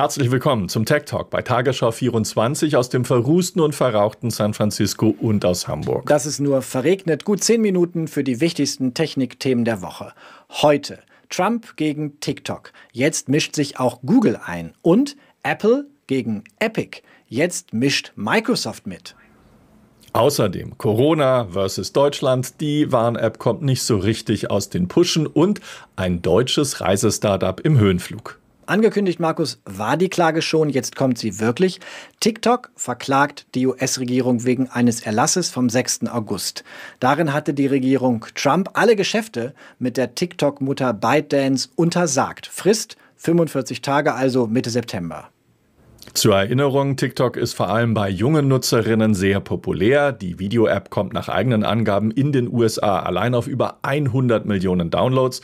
Herzlich willkommen zum Tech Talk bei Tagesschau 24 aus dem verrußten und verrauchten San Francisco und aus Hamburg. Das ist nur verregnet. Gut zehn Minuten für die wichtigsten Technikthemen der Woche. Heute Trump gegen TikTok. Jetzt mischt sich auch Google ein. Und Apple gegen Epic. Jetzt mischt Microsoft mit. Außerdem Corona versus Deutschland, die Warn-App kommt nicht so richtig aus den Puschen und ein deutsches Reisestartup im Höhenflug. Angekündigt, Markus, war die Klage schon, jetzt kommt sie wirklich. TikTok verklagt die US-Regierung wegen eines Erlasses vom 6. August. Darin hatte die Regierung Trump alle Geschäfte mit der TikTok-Mutter ByteDance untersagt. Frist 45 Tage, also Mitte September. Zur Erinnerung, TikTok ist vor allem bei jungen Nutzerinnen sehr populär. Die Video-App kommt nach eigenen Angaben in den USA allein auf über 100 Millionen Downloads.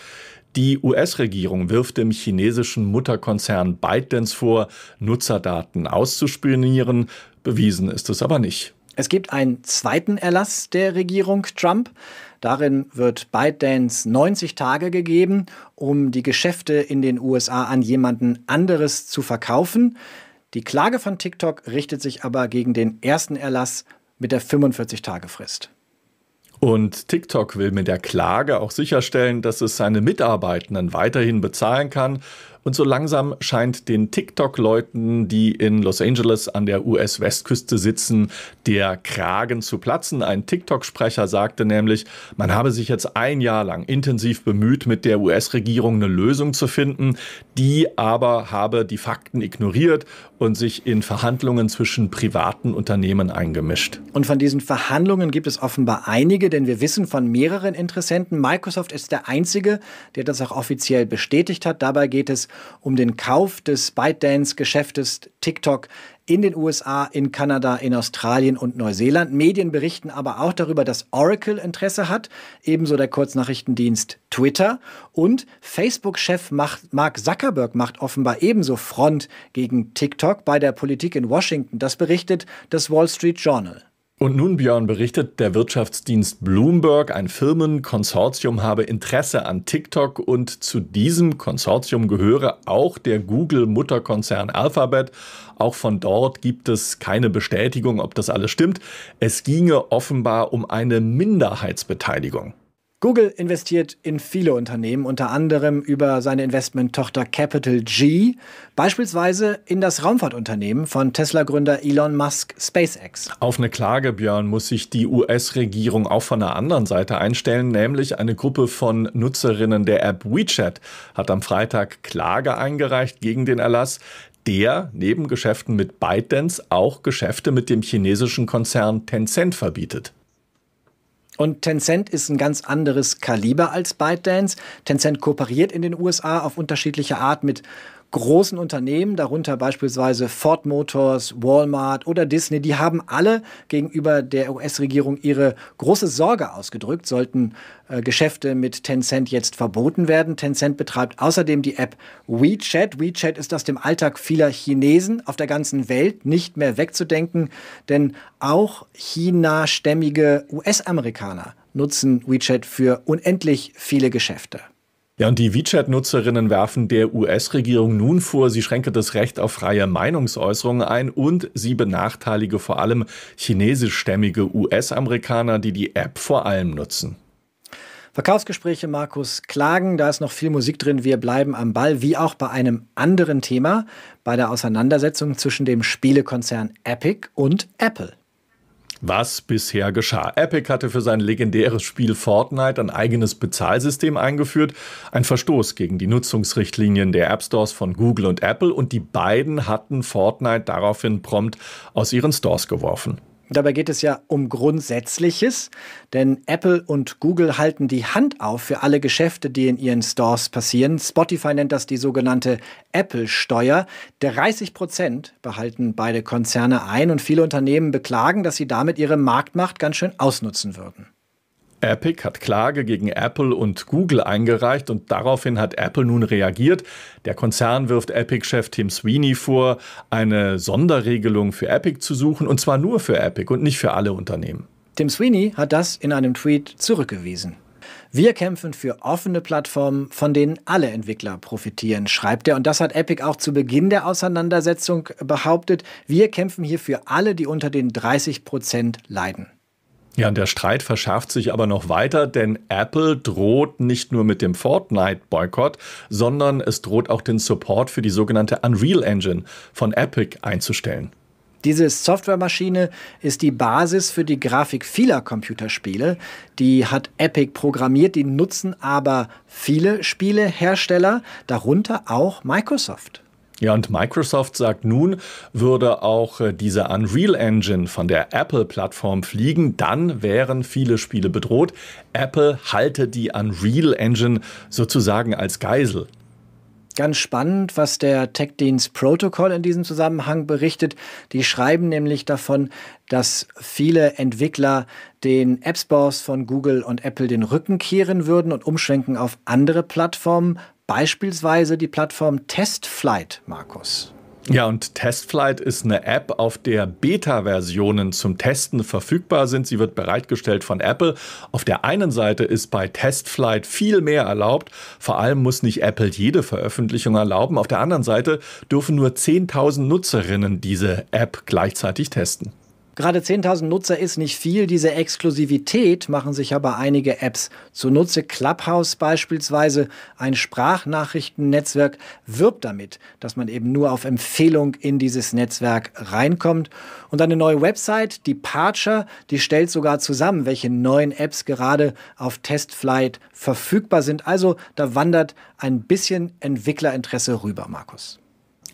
Die US-Regierung wirft dem chinesischen Mutterkonzern ByteDance vor, Nutzerdaten auszuspionieren. Bewiesen ist es aber nicht. Es gibt einen zweiten Erlass der Regierung Trump. Darin wird ByteDance 90 Tage gegeben, um die Geschäfte in den USA an jemanden anderes zu verkaufen. Die Klage von TikTok richtet sich aber gegen den ersten Erlass mit der 45-Tage-Frist. Und TikTok will mit der Klage auch sicherstellen, dass es seine Mitarbeitenden weiterhin bezahlen kann und so langsam scheint den TikTok-Leuten, die in Los Angeles an der US-Westküste sitzen, der Kragen zu platzen. Ein TikTok-Sprecher sagte nämlich, man habe sich jetzt ein Jahr lang intensiv bemüht, mit der US-Regierung eine Lösung zu finden, die aber habe die Fakten ignoriert und sich in Verhandlungen zwischen privaten Unternehmen eingemischt. Und von diesen Verhandlungen gibt es offenbar einige, denn wir wissen von mehreren Interessenten. Microsoft ist der einzige, der das auch offiziell bestätigt hat. Dabei geht es um den Kauf des ByteDance-Geschäftes TikTok in den USA, in Kanada, in Australien und Neuseeland. Medien berichten aber auch darüber, dass Oracle Interesse hat, ebenso der Kurznachrichtendienst Twitter und Facebook-Chef Mark Zuckerberg macht offenbar ebenso Front gegen TikTok bei der Politik in Washington. Das berichtet das Wall Street Journal. Und nun, Björn, berichtet der Wirtschaftsdienst Bloomberg, ein Firmenkonsortium habe Interesse an TikTok und zu diesem Konsortium gehöre auch der Google-Mutterkonzern Alphabet. Auch von dort gibt es keine Bestätigung, ob das alles stimmt. Es ginge offenbar um eine Minderheitsbeteiligung. Google investiert in viele Unternehmen, unter anderem über seine Investmenttochter Capital G, beispielsweise in das Raumfahrtunternehmen von Tesla-Gründer Elon Musk SpaceX. Auf eine Klage, Björn, muss sich die US-Regierung auch von der anderen Seite einstellen, nämlich eine Gruppe von Nutzerinnen der App WeChat hat am Freitag Klage eingereicht gegen den Erlass der neben Geschäften mit ByteDance auch Geschäfte mit dem chinesischen Konzern Tencent verbietet. Und Tencent ist ein ganz anderes Kaliber als ByteDance. Tencent kooperiert in den USA auf unterschiedliche Art mit großen Unternehmen, darunter beispielsweise Ford Motors, Walmart oder Disney, die haben alle gegenüber der US-Regierung ihre große Sorge ausgedrückt, sollten äh, Geschäfte mit Tencent jetzt verboten werden. Tencent betreibt außerdem die App WeChat. WeChat ist aus dem Alltag vieler Chinesen auf der ganzen Welt nicht mehr wegzudenken, denn auch China-stämmige US-Amerikaner nutzen WeChat für unendlich viele Geschäfte. Ja, und die WeChat-Nutzerinnen werfen der US-Regierung nun vor, sie schränke das Recht auf freie Meinungsäußerung ein und sie benachteilige vor allem chinesischstämmige US-Amerikaner, die die App vor allem nutzen. Verkaufsgespräche, Markus, Klagen, da ist noch viel Musik drin. Wir bleiben am Ball, wie auch bei einem anderen Thema, bei der Auseinandersetzung zwischen dem Spielekonzern Epic und Apple. Was bisher geschah. Epic hatte für sein legendäres Spiel Fortnite ein eigenes Bezahlsystem eingeführt, ein Verstoß gegen die Nutzungsrichtlinien der App Stores von Google und Apple und die beiden hatten Fortnite daraufhin prompt aus ihren Stores geworfen. Dabei geht es ja um Grundsätzliches, denn Apple und Google halten die Hand auf für alle Geschäfte, die in ihren Stores passieren. Spotify nennt das die sogenannte Apple-Steuer. 30 Prozent behalten beide Konzerne ein und viele Unternehmen beklagen, dass sie damit ihre Marktmacht ganz schön ausnutzen würden. Epic hat Klage gegen Apple und Google eingereicht und daraufhin hat Apple nun reagiert. Der Konzern wirft Epic-Chef Tim Sweeney vor, eine Sonderregelung für Epic zu suchen und zwar nur für Epic und nicht für alle Unternehmen. Tim Sweeney hat das in einem Tweet zurückgewiesen. Wir kämpfen für offene Plattformen, von denen alle Entwickler profitieren, schreibt er. Und das hat Epic auch zu Beginn der Auseinandersetzung behauptet. Wir kämpfen hier für alle, die unter den 30 Prozent leiden. Ja, und der Streit verschärft sich aber noch weiter, denn Apple droht nicht nur mit dem Fortnite-Boykott, sondern es droht auch den Support für die sogenannte Unreal Engine von Epic einzustellen. Diese Softwaremaschine ist die Basis für die Grafik vieler Computerspiele. Die hat Epic programmiert, die nutzen aber viele Spielehersteller, darunter auch Microsoft. Ja, und Microsoft sagt nun, würde auch äh, diese Unreal Engine von der Apple-Plattform fliegen, dann wären viele Spiele bedroht. Apple halte die Unreal Engine sozusagen als Geisel. Ganz spannend, was der Tech-Dienst Protocol in diesem Zusammenhang berichtet. Die schreiben nämlich davon, dass viele Entwickler den App Stores von Google und Apple den Rücken kehren würden und umschwenken auf andere Plattformen, beispielsweise die Plattform Testflight, Markus. Ja, und Testflight ist eine App, auf der Beta-Versionen zum Testen verfügbar sind. Sie wird bereitgestellt von Apple. Auf der einen Seite ist bei Testflight viel mehr erlaubt. Vor allem muss nicht Apple jede Veröffentlichung erlauben. Auf der anderen Seite dürfen nur 10.000 Nutzerinnen diese App gleichzeitig testen. Gerade 10.000 Nutzer ist nicht viel. Diese Exklusivität machen sich aber einige Apps zunutze. Clubhouse beispielsweise, ein Sprachnachrichtennetzwerk, wirbt damit, dass man eben nur auf Empfehlung in dieses Netzwerk reinkommt. Und eine neue Website, Departure, die stellt sogar zusammen, welche neuen Apps gerade auf Testflight verfügbar sind. Also da wandert ein bisschen Entwicklerinteresse rüber, Markus.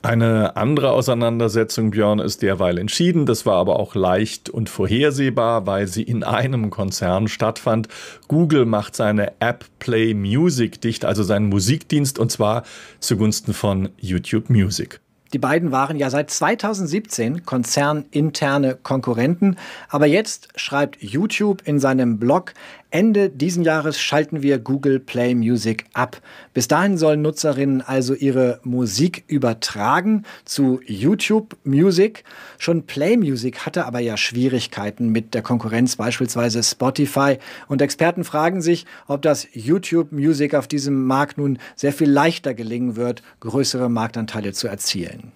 Eine andere Auseinandersetzung, Björn, ist derweil entschieden. Das war aber auch leicht und vorhersehbar, weil sie in einem Konzern stattfand. Google macht seine App Play Music dicht, also seinen Musikdienst, und zwar zugunsten von YouTube Music. Die beiden waren ja seit 2017 konzerninterne Konkurrenten, aber jetzt schreibt YouTube in seinem Blog, Ende diesen Jahres schalten wir Google Play Music ab. Bis dahin sollen Nutzerinnen also ihre Musik übertragen zu YouTube Music. Schon Play Music hatte aber ja Schwierigkeiten mit der Konkurrenz, beispielsweise Spotify. Und Experten fragen sich, ob das YouTube Music auf diesem Markt nun sehr viel leichter gelingen wird, größere Marktanteile zu erzielen.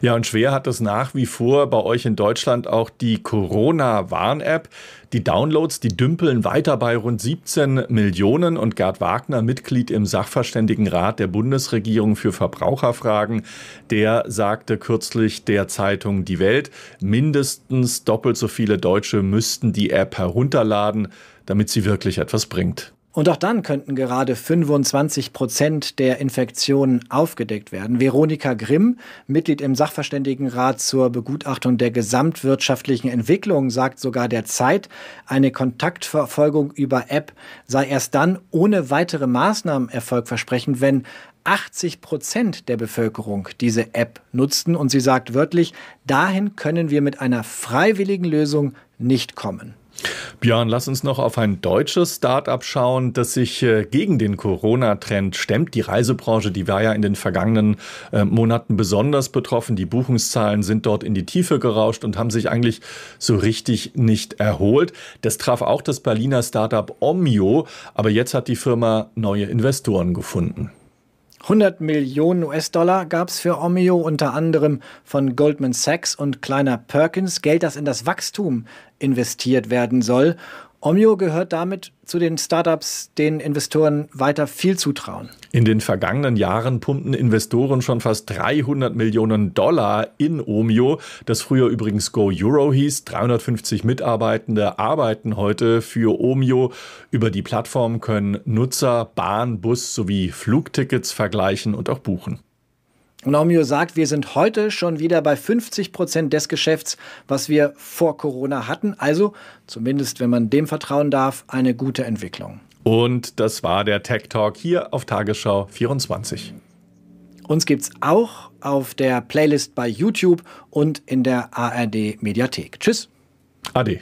Ja, und schwer hat es nach wie vor bei euch in Deutschland auch die Corona-Warn-App. Die Downloads, die dümpeln weiter bei rund 17 Millionen und Gerd Wagner, Mitglied im Sachverständigenrat der Bundesregierung für Verbraucherfragen, der sagte kürzlich der Zeitung Die Welt, mindestens doppelt so viele Deutsche müssten die App herunterladen, damit sie wirklich etwas bringt. Und auch dann könnten gerade 25 Prozent der Infektionen aufgedeckt werden. Veronika Grimm, Mitglied im Sachverständigenrat zur Begutachtung der gesamtwirtschaftlichen Entwicklung, sagt sogar der Zeit, eine Kontaktverfolgung über App sei erst dann ohne weitere Maßnahmen erfolgversprechend, wenn 80 Prozent der Bevölkerung diese App nutzten. Und sie sagt wörtlich, dahin können wir mit einer freiwilligen Lösung nicht kommen. Björn, lass uns noch auf ein deutsches Start-up schauen, das sich äh, gegen den Corona-Trend stemmt. Die Reisebranche, die war ja in den vergangenen äh, Monaten besonders betroffen. Die Buchungszahlen sind dort in die Tiefe gerauscht und haben sich eigentlich so richtig nicht erholt. Das traf auch das Berliner Start-up Omio, aber jetzt hat die Firma neue Investoren gefunden. 100 Millionen US-Dollar gab es für Omeo, unter anderem von Goldman Sachs und Kleiner Perkins, Geld, das in das Wachstum investiert werden soll. Omio gehört damit zu den Startups, denen Investoren weiter viel zutrauen. In den vergangenen Jahren pumpten Investoren schon fast 300 Millionen Dollar in Omio, das früher übrigens Go Euro hieß. 350 Mitarbeitende arbeiten heute für Omio. Über die Plattform können Nutzer Bahn, Bus sowie Flugtickets vergleichen und auch buchen. Naumio sagt, wir sind heute schon wieder bei 50 Prozent des Geschäfts, was wir vor Corona hatten. Also, zumindest wenn man dem vertrauen darf, eine gute Entwicklung. Und das war der Tech Talk hier auf Tagesschau 24. Uns gibt's auch auf der Playlist bei YouTube und in der ARD Mediathek. Tschüss. Ade.